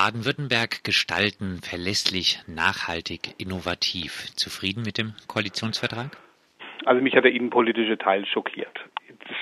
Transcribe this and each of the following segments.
Baden-Württemberg gestalten, verlässlich, nachhaltig, innovativ. Zufrieden mit dem Koalitionsvertrag? Also mich hat der innenpolitische Teil schockiert. Das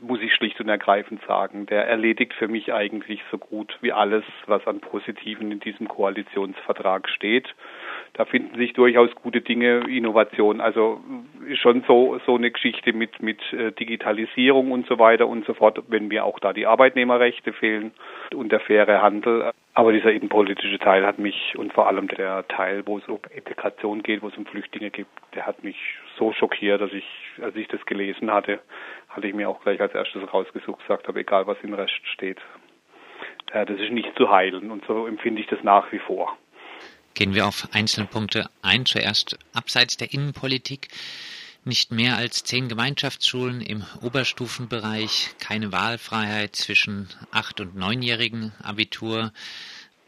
muss ich schlicht und ergreifend sagen. Der erledigt für mich eigentlich so gut wie alles, was an Positiven in diesem Koalitionsvertrag steht. Da finden sich durchaus gute Dinge, Innovation. Also schon so so eine Geschichte mit mit äh, Digitalisierung und so weiter und so fort, wenn mir auch da die Arbeitnehmerrechte fehlen und der faire Handel. Aber dieser innenpolitische Teil hat mich und vor allem der Teil, wo es um Integration geht, wo es um Flüchtlinge geht, der hat mich so schockiert, dass ich, als ich das gelesen hatte, hatte ich mir auch gleich als erstes rausgesucht, gesagt habe, egal was im Rest steht, äh, das ist nicht zu heilen. Und so empfinde ich das nach wie vor. Gehen wir auf einzelne Punkte ein. Zuerst abseits der Innenpolitik. Nicht mehr als zehn Gemeinschaftsschulen im Oberstufenbereich, keine Wahlfreiheit zwischen acht- und neunjährigen Abitur.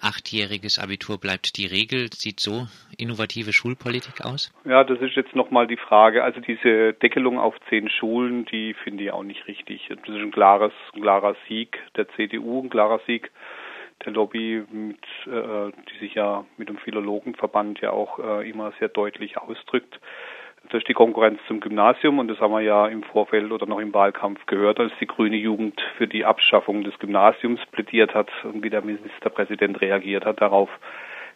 Achtjähriges Abitur bleibt die Regel. Sieht so innovative Schulpolitik aus? Ja, das ist jetzt nochmal die Frage. Also diese Deckelung auf zehn Schulen, die finde ich auch nicht richtig. Das ist ein klares, ein klarer Sieg der CDU, ein klarer Sieg der Lobby, mit, äh, die sich ja mit dem Philologenverband ja auch äh, immer sehr deutlich ausdrückt. Ist die Konkurrenz zum Gymnasium und das haben wir ja im Vorfeld oder noch im Wahlkampf gehört, als die grüne Jugend für die Abschaffung des Gymnasiums plädiert hat und wie der Ministerpräsident reagiert hat darauf.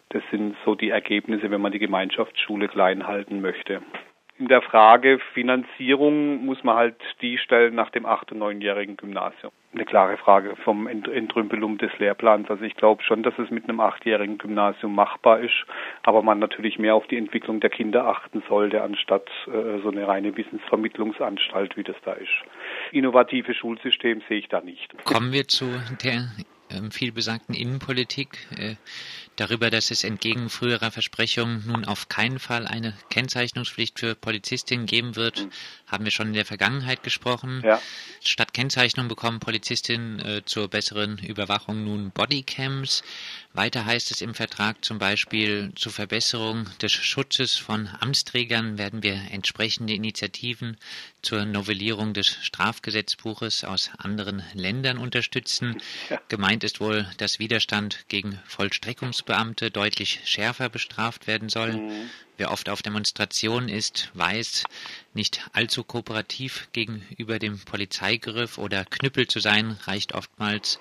Das sind so die Ergebnisse, wenn man die Gemeinschaftsschule klein halten möchte in der Frage Finanzierung muss man halt die stellen nach dem acht- und neunjährigen Gymnasium. Eine klare Frage vom Entrümpelung des Lehrplans. Also ich glaube schon, dass es mit einem achtjährigen Gymnasium machbar ist, aber man natürlich mehr auf die Entwicklung der Kinder achten sollte, anstatt äh, so eine reine Wissensvermittlungsanstalt, wie das da ist. Innovative Schulsystem sehe ich da nicht. Kommen wir zu der ähm, vielbesagten Innenpolitik. Darüber, dass es entgegen früherer Versprechungen nun auf keinen Fall eine Kennzeichnungspflicht für Polizistinnen geben wird, haben wir schon in der Vergangenheit gesprochen. Ja. Statt Kennzeichnung bekommen Polizistinnen äh, zur besseren Überwachung nun Bodycams. Weiter heißt es im Vertrag zum Beispiel, zur Verbesserung des Schutzes von Amtsträgern werden wir entsprechende Initiativen zur Novellierung des Strafgesetzbuches aus anderen Ländern unterstützen. Ja. Gemeint ist wohl, dass Widerstand gegen Vollstreckungsbeamte deutlich schärfer bestraft werden soll. Mhm. Wer oft auf Demonstrationen ist, weiß, nicht allzu kooperativ gegenüber dem Polizeigriff oder Knüppel zu sein, reicht oftmals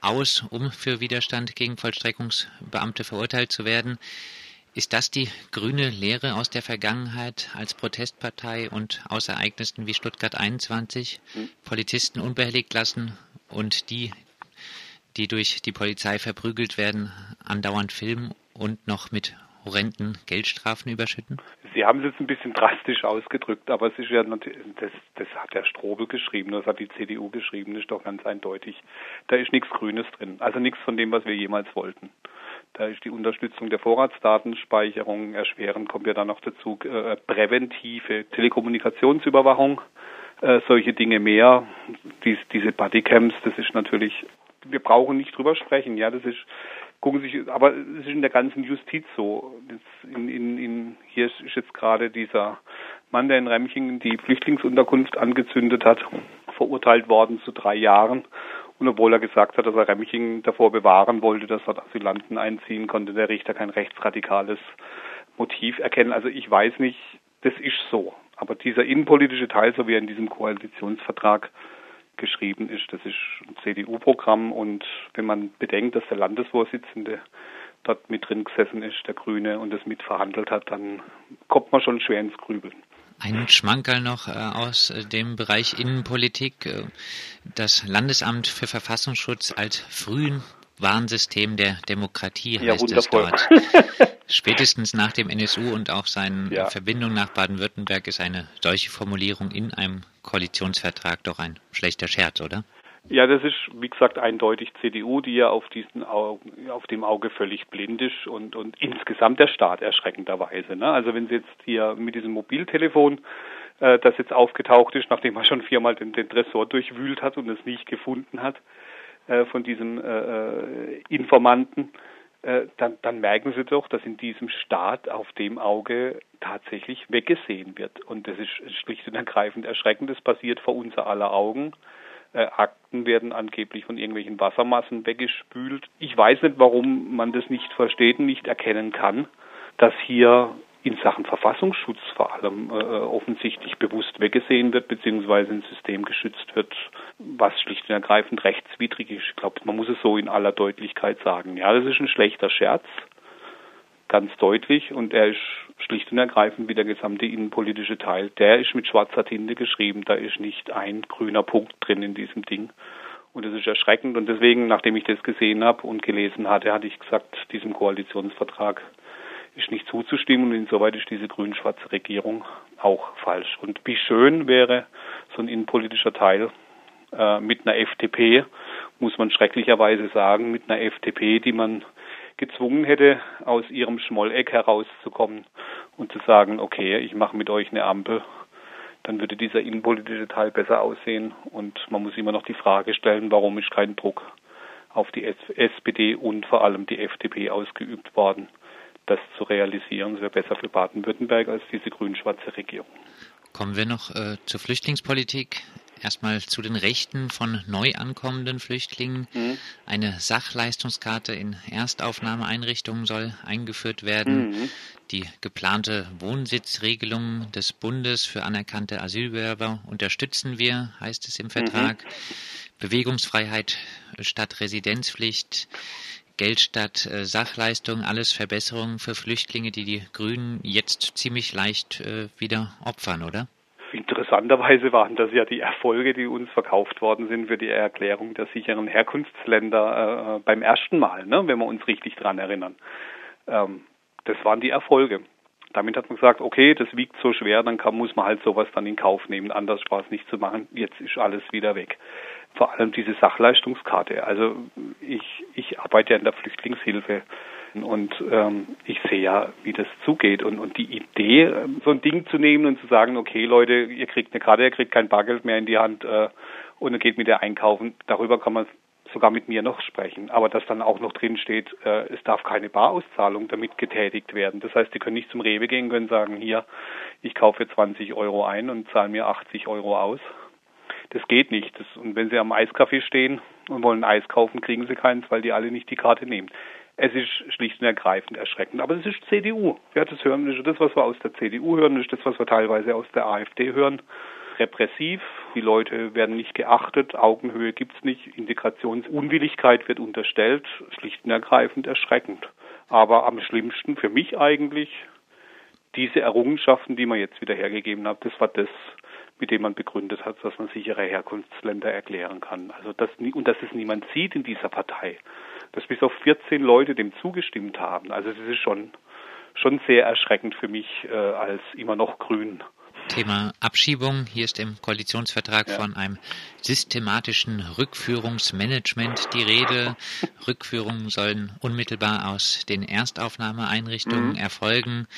aus, um für Widerstand gegen Vollstreckungsbeamte verurteilt zu werden. Ist das die grüne Lehre aus der Vergangenheit als Protestpartei und aus Ereignissen wie Stuttgart 21? Hm. Polizisten unbehelligt lassen und die, die durch die Polizei verprügelt werden, andauernd filmen und noch mit horrenden Geldstrafen überschütten? Sie haben es jetzt ein bisschen drastisch ausgedrückt, aber es ist ja das, das hat der Strobel geschrieben, das hat die CDU geschrieben, das ist doch ganz eindeutig. Da ist nichts Grünes drin, also nichts von dem, was wir jemals wollten. Da ist die Unterstützung der Vorratsdatenspeicherung erschwerend, kommt ja dann noch dazu äh, präventive Telekommunikationsüberwachung, äh, solche Dinge mehr. Dies, diese Bodycams, das ist natürlich, wir brauchen nicht drüber sprechen, ja, das ist gucken sich, aber es ist in der ganzen Justiz so. In, in, in, hier ist jetzt gerade dieser Mann, der in Remchingen die Flüchtlingsunterkunft angezündet hat, verurteilt worden zu drei Jahren. Und obwohl er gesagt hat, dass er Remchingen davor bewahren wollte, dass dort Asylanten einziehen, konnte der Richter kein rechtsradikales Motiv erkennen. Also ich weiß nicht, das ist so. Aber dieser innenpolitische Teil, so wie er in diesem Koalitionsvertrag geschrieben ist. Das ist ein CDU-Programm und wenn man bedenkt, dass der Landesvorsitzende dort mit drin gesessen ist, der Grüne, und das mitverhandelt hat, dann kommt man schon schwer ins Grübeln. Ein Schmankerl noch äh, aus äh, dem Bereich Innenpolitik. Äh, das Landesamt für Verfassungsschutz als frühen Warnsystem der Demokratie ja, heißt wundervoll. es dort. Spätestens nach dem NSU und auch seinen ja. Verbindungen nach Baden-Württemberg ist eine solche Formulierung in einem Koalitionsvertrag doch ein schlechter Scherz, oder? Ja, das ist, wie gesagt, eindeutig CDU, die ja auf diesen Augen, auf dem Auge völlig blind ist und, und insgesamt der Staat erschreckenderweise. Ne? Also wenn Sie jetzt hier mit diesem Mobiltelefon, äh, das jetzt aufgetaucht ist, nachdem er schon viermal den, den Tresor durchwühlt hat und es nicht gefunden hat, äh, von diesem äh, äh, Informanten, äh, dann, dann merken Sie doch, dass in diesem Staat auf dem Auge tatsächlich weggesehen wird. Und das ist schlicht und ergreifend erschreckend. Das passiert vor unser aller Augen. Äh, Akten werden angeblich von irgendwelchen Wassermassen weggespült. Ich weiß nicht, warum man das nicht versteht und nicht erkennen kann, dass hier in Sachen Verfassungsschutz vor allem äh, offensichtlich bewusst weggesehen wird, beziehungsweise ein System geschützt wird, was schlicht und ergreifend rechtswidrig ist. Ich glaube, man muss es so in aller Deutlichkeit sagen. Ja, das ist ein schlechter Scherz, ganz deutlich, und er ist schlicht und ergreifend wie der gesamte innenpolitische Teil. Der ist mit schwarzer Tinte geschrieben, da ist nicht ein grüner Punkt drin in diesem Ding. Und das ist erschreckend. Und deswegen, nachdem ich das gesehen habe und gelesen hatte, hatte ich gesagt, diesem Koalitionsvertrag ist nicht zuzustimmen und insoweit ist diese grün-schwarze Regierung auch falsch. Und wie schön wäre so ein innenpolitischer Teil äh, mit einer FDP, muss man schrecklicherweise sagen, mit einer FDP, die man gezwungen hätte, aus ihrem Schmolleck herauszukommen und zu sagen, okay, ich mache mit euch eine Ampel, dann würde dieser innenpolitische Teil besser aussehen. Und man muss immer noch die Frage stellen, warum ist kein Druck auf die SPD und vor allem die FDP ausgeübt worden das zu realisieren. Es wäre besser für Baden-Württemberg als diese grün-schwarze Regierung. Kommen wir noch äh, zur Flüchtlingspolitik. Erstmal zu den Rechten von neu ankommenden Flüchtlingen. Mhm. Eine Sachleistungskarte in Erstaufnahmeeinrichtungen soll eingeführt werden. Mhm. Die geplante Wohnsitzregelung des Bundes für anerkannte Asylbewerber unterstützen wir, heißt es im Vertrag. Mhm. Bewegungsfreiheit statt Residenzpflicht. Geld statt äh, Sachleistung, alles Verbesserungen für Flüchtlinge, die die Grünen jetzt ziemlich leicht äh, wieder opfern, oder? Interessanterweise waren das ja die Erfolge, die uns verkauft worden sind für die Erklärung der sicheren Herkunftsländer äh, beim ersten Mal, ne, wenn wir uns richtig dran erinnern. Ähm, das waren die Erfolge. Damit hat man gesagt, okay, das wiegt so schwer, dann kann, muss man halt sowas dann in Kauf nehmen, anders Spaß nicht zu machen. Jetzt ist alles wieder weg vor allem diese Sachleistungskarte. Also ich, ich arbeite ja in der Flüchtlingshilfe und ähm, ich sehe ja, wie das zugeht. Und, und die Idee, ähm, so ein Ding zu nehmen und zu sagen, okay Leute, ihr kriegt eine Karte, ihr kriegt kein Bargeld mehr in die Hand äh, und ihr geht mit der einkaufen, darüber kann man sogar mit mir noch sprechen. Aber dass dann auch noch drin steht, äh, es darf keine Barauszahlung damit getätigt werden. Das heißt, die können nicht zum Rewe gehen, können sagen, hier, ich kaufe 20 Euro ein und zahle mir 80 Euro aus das geht nicht. Das, und wenn Sie am Eiscafé stehen und wollen Eis kaufen, kriegen Sie keins, weil die alle nicht die Karte nehmen. Es ist schlicht und ergreifend erschreckend. Aber es ist CDU. Ja, das hören ist das, was wir aus der CDU hören, das ist das, was wir teilweise aus der AfD hören. Repressiv, die Leute werden nicht geachtet, Augenhöhe gibt es nicht, Integrationsunwilligkeit wird unterstellt, schlicht und ergreifend erschreckend. Aber am schlimmsten für mich eigentlich diese Errungenschaften, die man jetzt wieder hergegeben hat, das war das, mit dem man begründet hat, dass man sichere Herkunftsländer erklären kann. Also das, und dass es niemand sieht in dieser Partei, dass bis auf 14 Leute dem zugestimmt haben. Also das ist schon, schon sehr erschreckend für mich äh, als immer noch Grün. Thema Abschiebung. Hier ist im Koalitionsvertrag ja. von einem systematischen Rückführungsmanagement die Rede. Rückführungen sollen unmittelbar aus den Erstaufnahmeeinrichtungen mhm. erfolgen.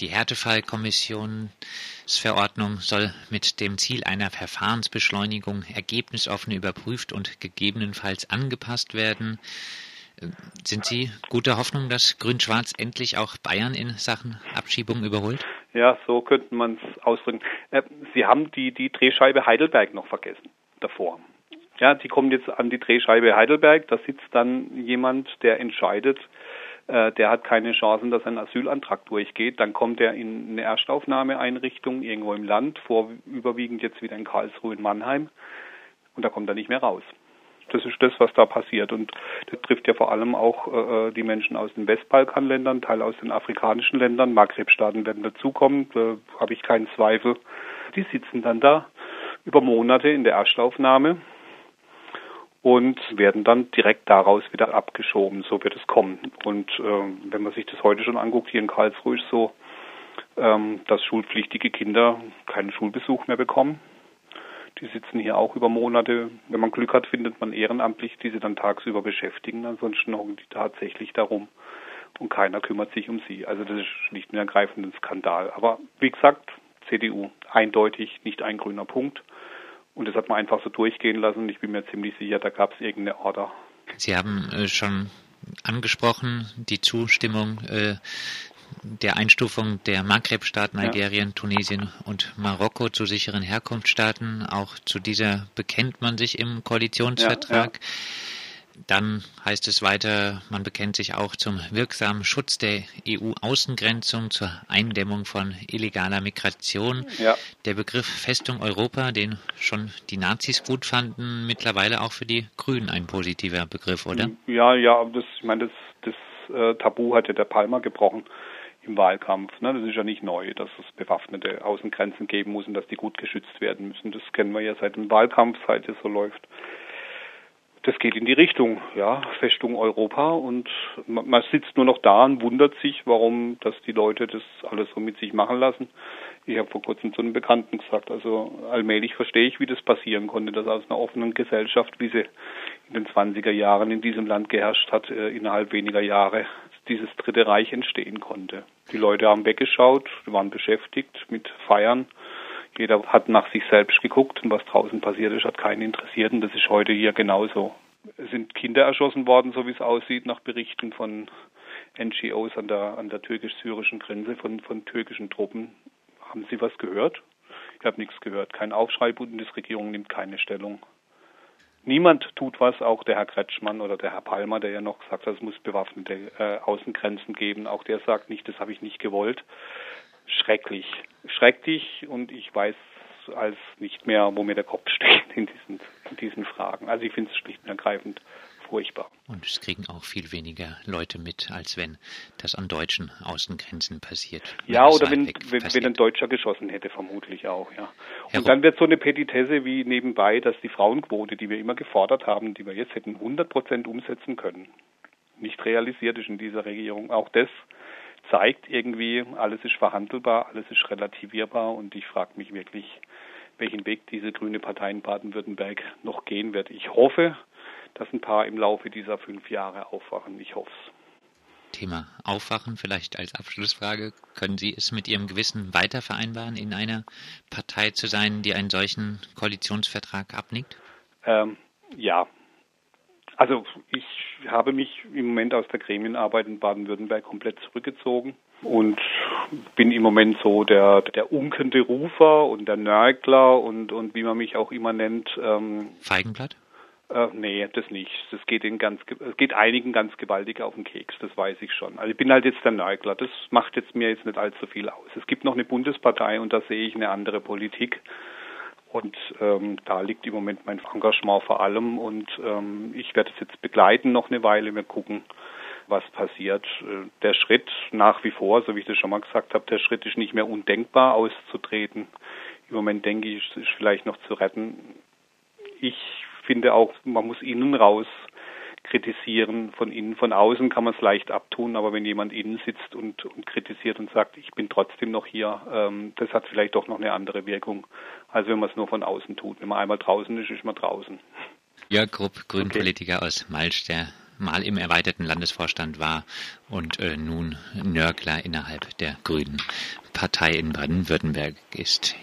Die Härtefallkommissionsverordnung soll mit dem Ziel einer Verfahrensbeschleunigung ergebnisoffen überprüft und gegebenenfalls angepasst werden. Sind Sie guter Hoffnung, dass Grün-Schwarz endlich auch Bayern in Sachen Abschiebung überholt? Ja, so könnte man es ausdrücken. Äh, Sie haben die, die Drehscheibe Heidelberg noch vergessen davor. Ja, die kommt jetzt an die Drehscheibe Heidelberg. Da sitzt dann jemand, der entscheidet, äh, der hat keine Chancen, dass ein Asylantrag durchgeht. Dann kommt er in eine Erstaufnahmeeinrichtung irgendwo im Land, vor, überwiegend jetzt wieder in Karlsruhe in Mannheim. Und da kommt er nicht mehr raus. Das ist das, was da passiert. Und das trifft ja vor allem auch äh, äh die Menschen aus den Westbalkanländern, Teil aus den afrikanischen Ländern. Maghreb-Staaten werden dazukommen, da habe ich keinen Zweifel. Die sitzen dann da über Monate in der Erstaufnahme und werden dann direkt daraus wieder abgeschoben. So wird es kommen. Und äh, wenn man sich das heute schon anguckt, hier in Karlsruhe ist so, ähm, dass schulpflichtige Kinder keinen Schulbesuch mehr bekommen. Die sitzen hier auch über Monate. Wenn man Glück hat, findet man ehrenamtlich, die sie dann tagsüber beschäftigen. Ansonsten hocken die tatsächlich darum und keiner kümmert sich um sie. Also das ist schlicht und ergreifend ein Skandal. Aber wie gesagt, CDU eindeutig nicht ein grüner Punkt. Und das hat man einfach so durchgehen lassen. Ich bin mir ziemlich sicher, da gab es irgendeine Order. Sie haben äh, schon angesprochen, die Zustimmung äh, der Einstufung der Maghreb-Staaten Algerien, ja. Tunesien und Marokko zu sicheren Herkunftsstaaten. Auch zu dieser bekennt man sich im Koalitionsvertrag. Ja, ja. Dann heißt es weiter, man bekennt sich auch zum wirksamen Schutz der EU-Außengrenzung, zur Eindämmung von illegaler Migration. Ja. Der Begriff Festung Europa, den schon die Nazis gut fanden, mittlerweile auch für die Grünen ein positiver Begriff, oder? Ja, ja, das, ich meine, das, das äh, Tabu hatte der Palmer gebrochen im Wahlkampf. Ne? Das ist ja nicht neu, dass es bewaffnete Außengrenzen geben muss und dass die gut geschützt werden müssen. Das kennen wir ja seit dem Wahlkampf, seit es so läuft das geht in die Richtung, ja, Festung Europa und man sitzt nur noch da und wundert sich, warum, dass die Leute das alles so mit sich machen lassen. Ich habe vor kurzem zu einem Bekannten gesagt, also allmählich verstehe ich, wie das passieren konnte, dass aus einer offenen Gesellschaft, wie sie in den 20er Jahren in diesem Land geherrscht hat, äh, innerhalb weniger Jahre dieses Dritte Reich entstehen konnte. Die Leute haben weggeschaut, waren beschäftigt mit Feiern, jeder hat nach sich selbst geguckt und was draußen passiert ist, hat keinen interessiert und das ist heute hier genauso. Es sind Kinder erschossen worden, so wie es aussieht, nach Berichten von NGOs an der, an der türkisch-syrischen Grenze von, von türkischen Truppen. Haben Sie was gehört? Ich habe nichts gehört. Kein Aufschrei, Bundesregierung nimmt keine Stellung. Niemand tut was, auch der Herr Kretschmann oder der Herr Palmer, der ja noch sagt, es muss bewaffnete äh, Außengrenzen geben. Auch der sagt nicht, das habe ich nicht gewollt schrecklich. Schrecklich und ich weiß als nicht mehr, wo mir der Kopf steht in diesen, in diesen Fragen. Also ich finde es schlicht und ergreifend furchtbar. Und es kriegen auch viel weniger Leute mit, als wenn das an deutschen Außengrenzen passiert. Ja, oder wenn, wenn, wenn, ein Deutscher geschossen hätte, vermutlich auch, ja. Und Herr dann wird so eine Petitesse wie nebenbei, dass die Frauenquote, die wir immer gefordert haben, die wir jetzt hätten 100 Prozent umsetzen können, nicht realisiert ist in dieser Regierung. Auch das zeigt irgendwie, alles ist verhandelbar, alles ist relativierbar und ich frage mich wirklich, welchen Weg diese grüne Partei in Baden-Württemberg noch gehen wird. Ich hoffe, dass ein paar im Laufe dieser fünf Jahre aufwachen. Ich hoffe es. Thema Aufwachen vielleicht als Abschlussfrage. Können Sie es mit Ihrem Gewissen weiter vereinbaren, in einer Partei zu sein, die einen solchen Koalitionsvertrag abnickt? Ähm, ja, also ich habe mich im Moment aus der Gremienarbeit in Baden-Württemberg komplett zurückgezogen und bin im Moment so der, der unkende Rufer und der Nörgler und, und wie man mich auch immer nennt. Ähm, Feigenblatt? Äh, nee, das nicht. Das geht in ganz, es geht einigen ganz gewaltig auf den Keks, das weiß ich schon. Also ich bin halt jetzt der Nörgler. Das macht jetzt mir jetzt nicht allzu viel aus. Es gibt noch eine Bundespartei und da sehe ich eine andere Politik. Und ähm, da liegt im Moment mein Engagement vor allem und ähm, ich werde es jetzt begleiten noch eine Weile. Wir gucken, was passiert. Äh, der Schritt nach wie vor, so wie ich das schon mal gesagt habe, der Schritt ist nicht mehr undenkbar auszutreten. Im Moment denke ich, es ist vielleicht noch zu retten. Ich finde auch, man muss innen raus kritisieren. Von innen, von außen kann man es leicht abtun, aber wenn jemand innen sitzt und, und kritisiert und sagt, ich bin trotzdem noch hier, ähm, das hat vielleicht doch noch eine andere Wirkung, als wenn man es nur von außen tut. Wenn man einmal draußen ist, ist man draußen. Jörg Grupp, Grünpolitiker okay. aus Malsch, der mal im erweiterten Landesvorstand war und äh, nun Nörgler innerhalb der Grünen Partei in Baden-Württemberg ist.